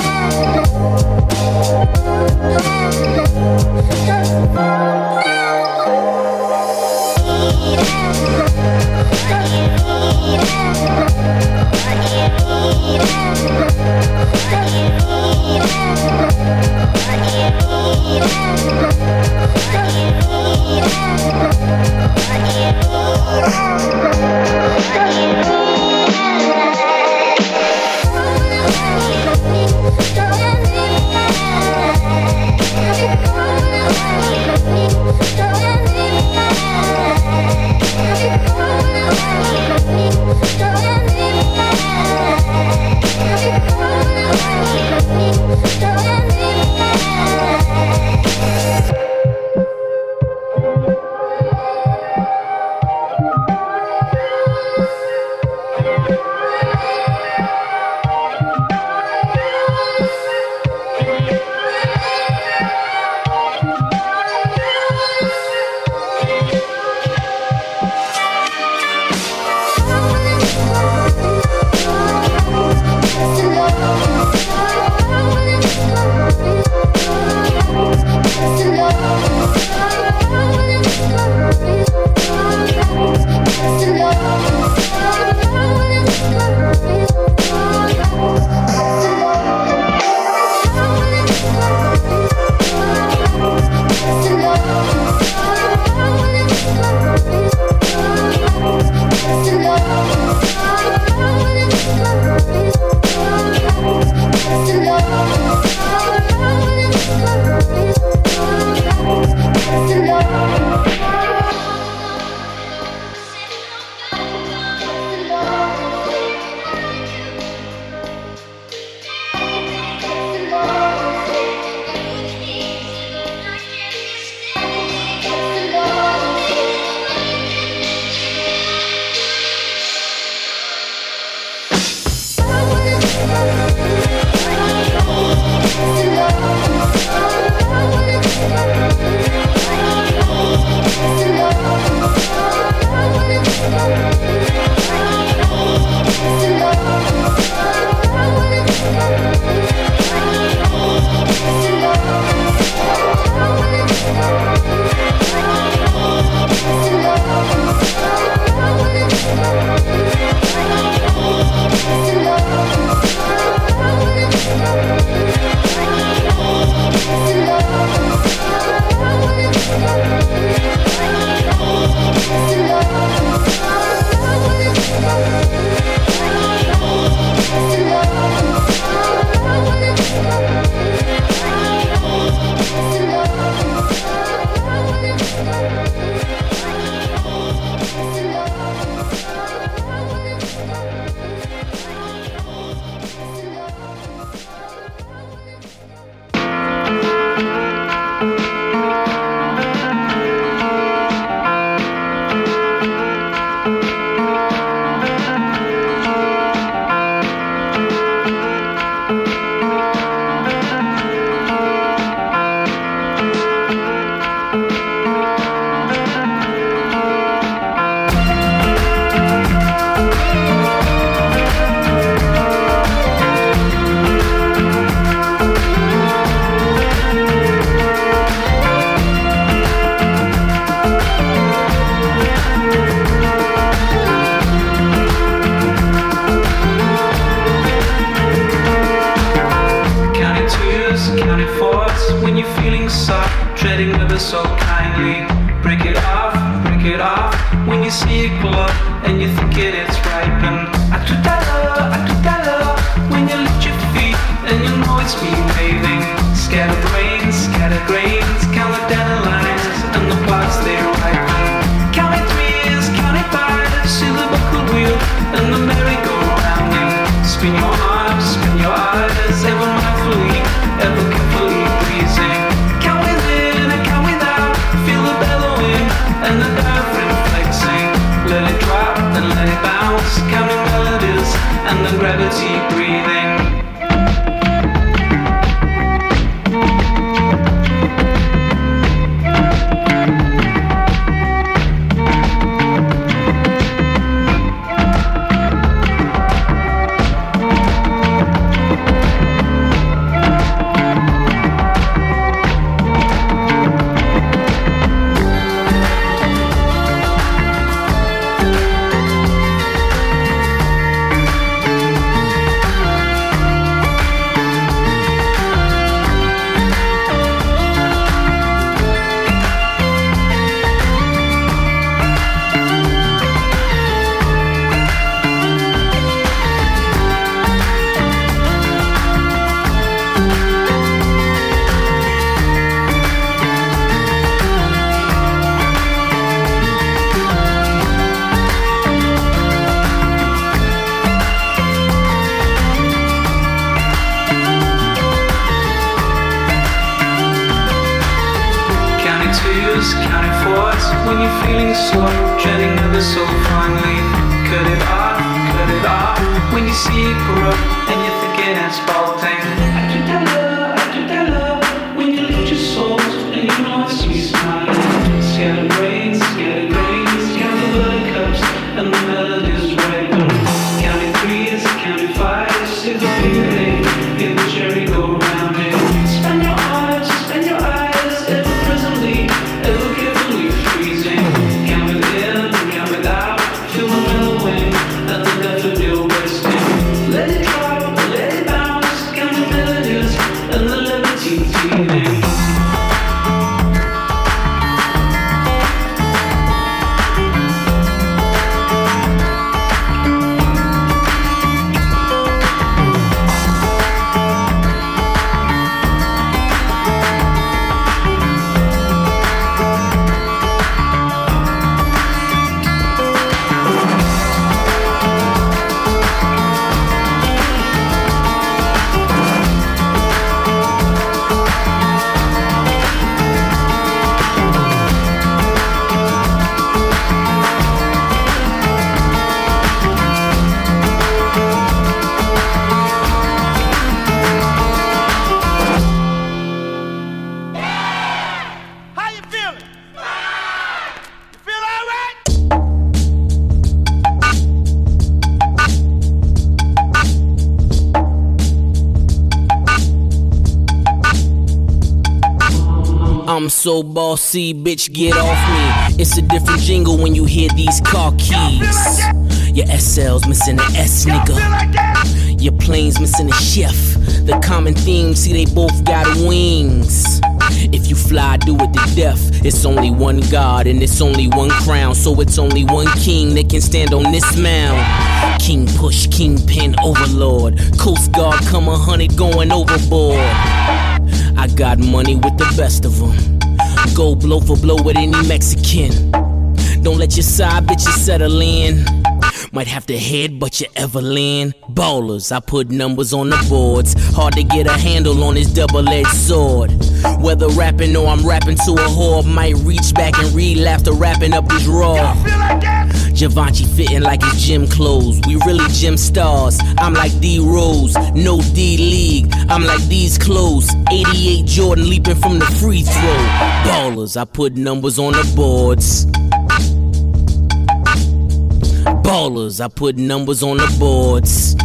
Música I'm so bossy, bitch, get off me. It's a different jingle when you hear these car keys. Your SL's missing the S, nigga. Your plane's missing the chef. The common theme, see, they both got wings. If you fly, do it to death. It's only one God and it's only one crown. So it's only one king that can stand on this mound. King push, kingpin, overlord. Coast Guard, come a hundred going overboard. I got money with the best of them. Go blow for blow with any Mexican. Don't let your side bitches settle in. Might have to headbutt your Evelyn. Ballers, I put numbers on the boards. Hard to get a handle on this double edged sword. Whether rapping or I'm rapping to a whore, might reach back and relapse after wrapping up this raw. Givenchy fitting like his gym clothes. We really gym stars. I'm like D Rose, no D League. I'm like these clothes. 88 Jordan leaping from the free throw. Ballers, I put numbers on the boards. Ballers, I put numbers on the boards.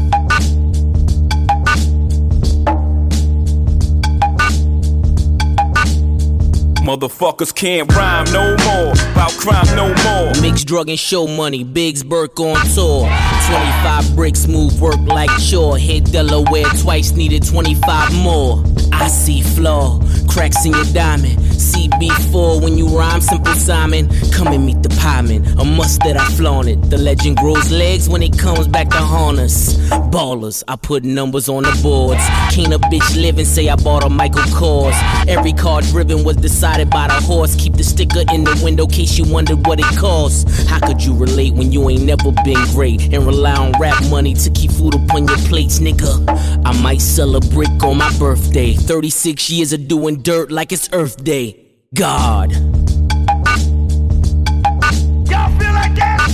Motherfuckers can't rhyme no more. About crime no more. Mix drug and show money, Biggs Burke on tour. 25 bricks, move work like chore. Hit Delaware twice, needed 25 more. I see flaw, cracks in your diamond. CB4 when you rhyme, simple Simon. Come and meet the pieman, a must that I flaunt it. The legend grows legs when it comes back to haunt us. Ballers, I put numbers on the boards. Can't a bitch live and say I bought a Michael Kors. Every car driven was decided by the horse. Keep the sticker in the window, case you wondered what it costs. How could you relate when you ain't never been great and rely on rap money to keep food upon your plates, nigga? I might sell a brick on my birthday. 36 years of doing dirt like it's Earth Day. God. Y'all feel like that?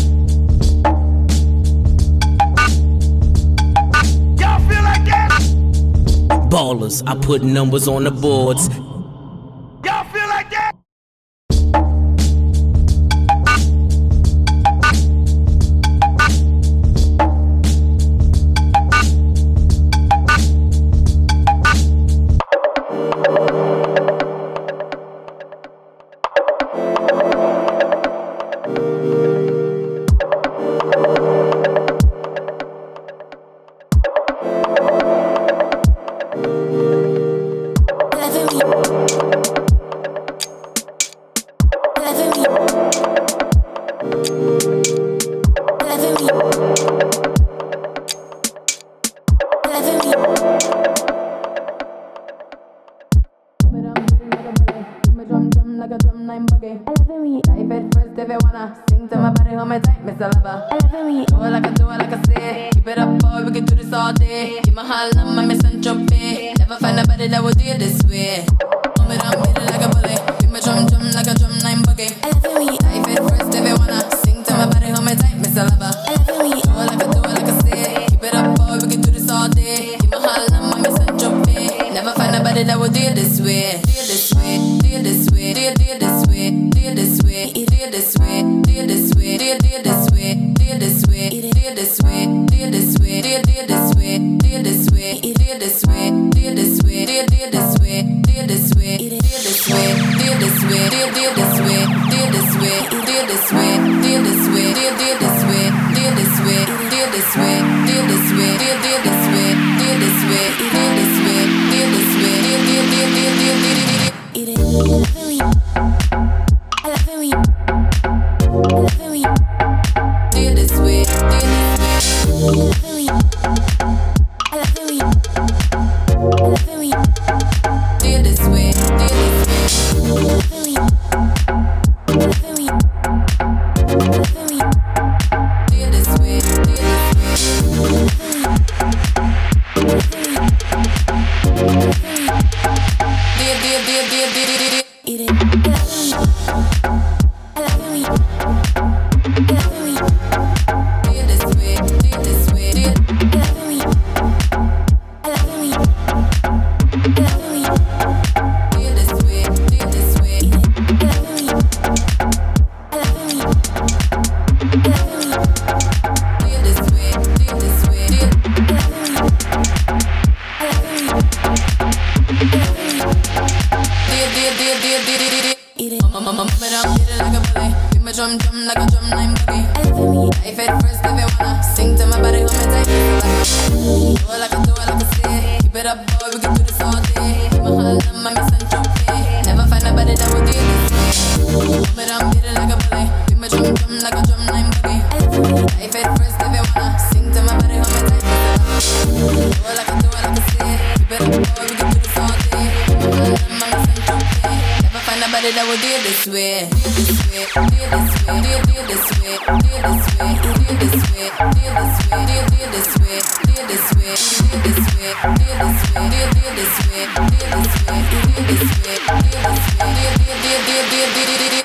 Y'all feel like that? Ballers, I put numbers on the boards. this way. I will do it this way. Do it this way. Do it this way. Do it this way. Do it this way. Do it this way. Do it this way. Do it this way. Do it this way. Do it this way. Do it this way. Do it this way. Do it this way. Do it this way. Do it this way. Do it this way.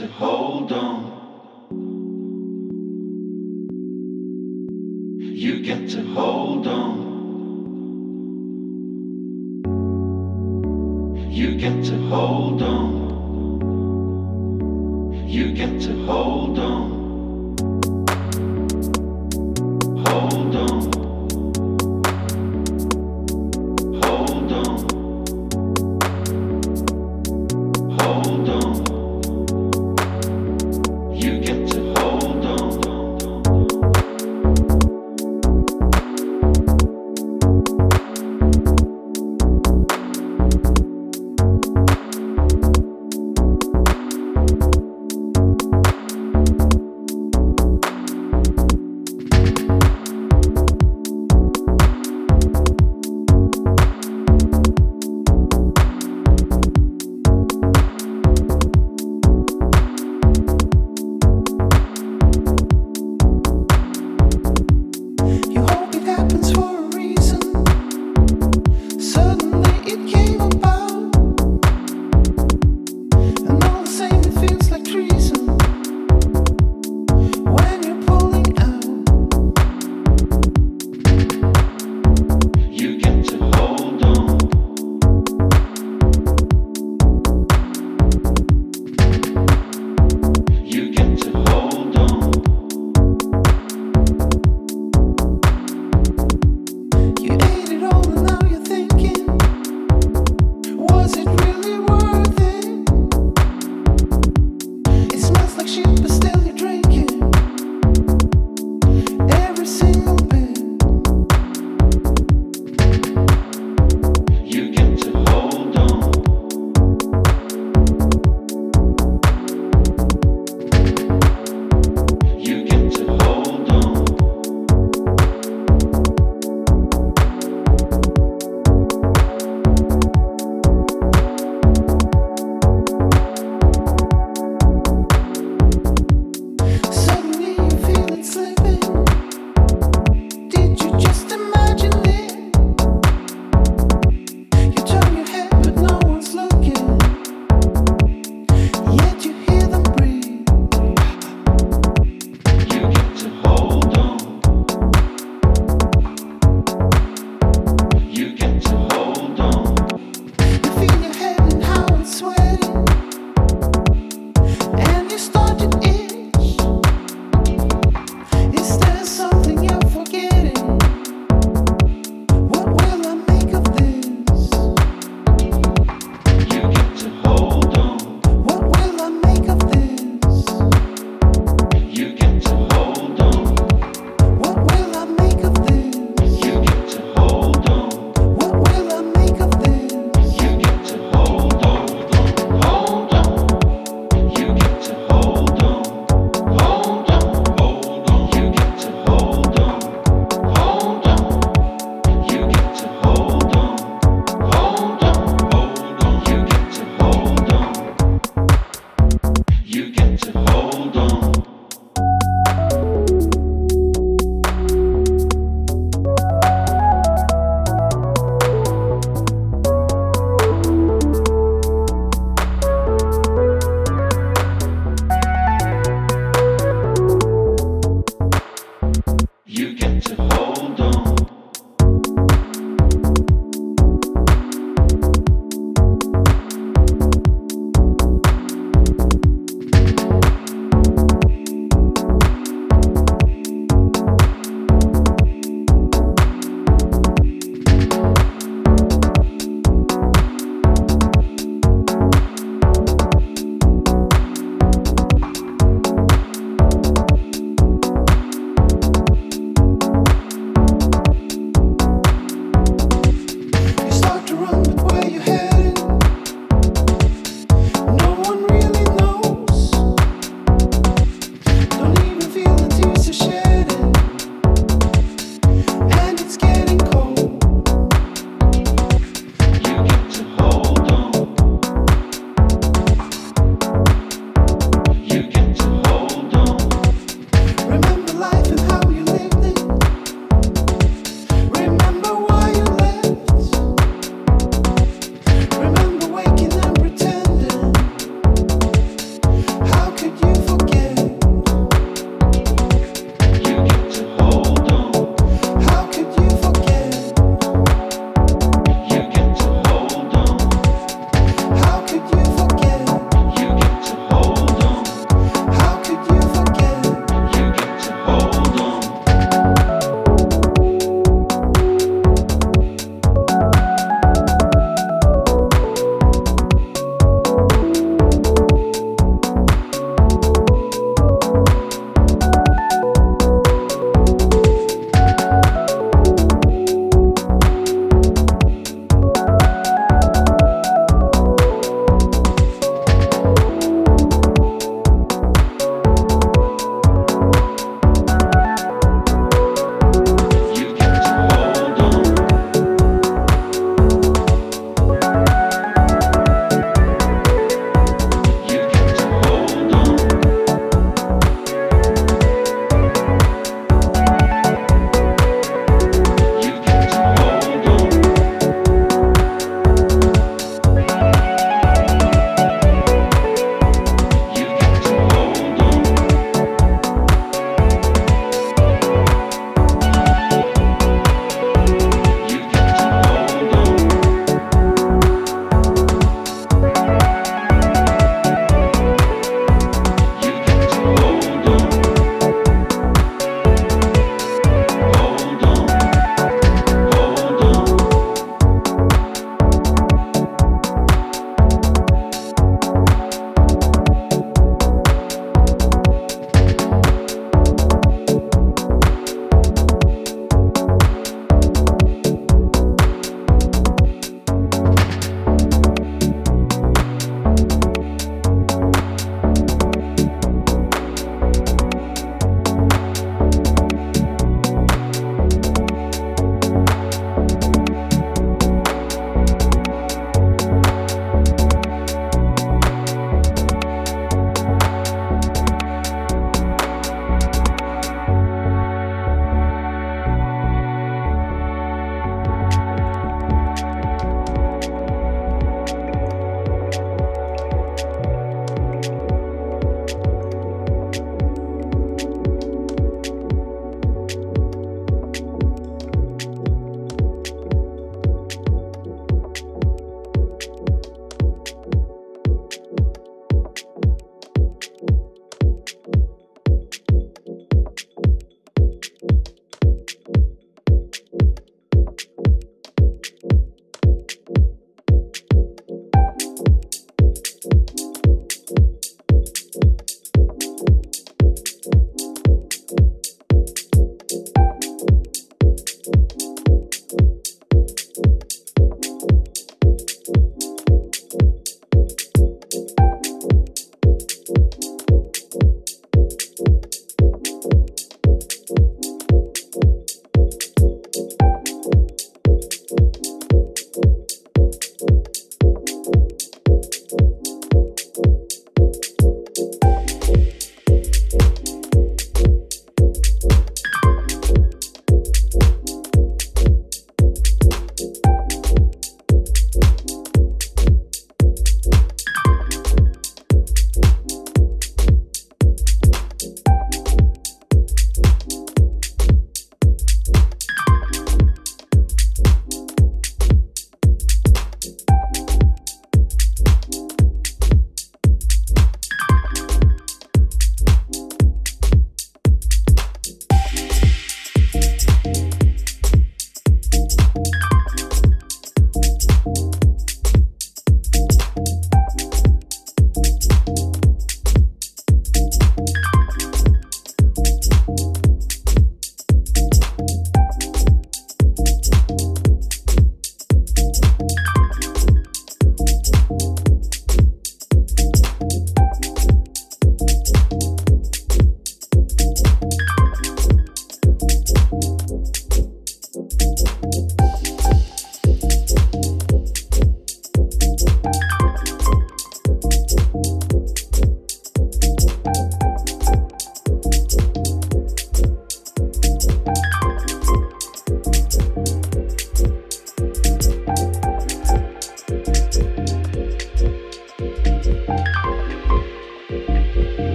to hold.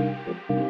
Música